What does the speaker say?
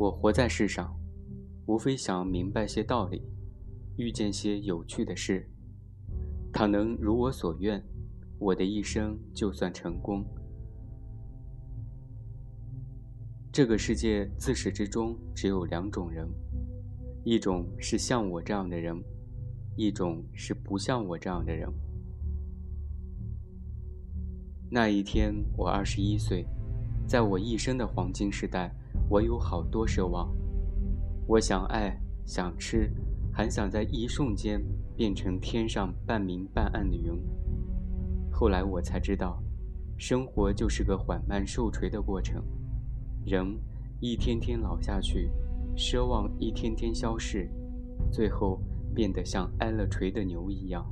我活在世上，无非想明白些道理，遇见些有趣的事。倘能如我所愿，我的一生就算成功。这个世界自始至终只有两种人，一种是像我这样的人，一种是不像我这样的人。那一天，我二十一岁，在我一生的黄金时代。我有好多奢望，我想爱，想吃，还想在一瞬间变成天上半明半暗的云。后来我才知道，生活就是个缓慢受锤的过程，人一天天老下去，奢望一天天消逝，最后变得像挨了锤的牛一样。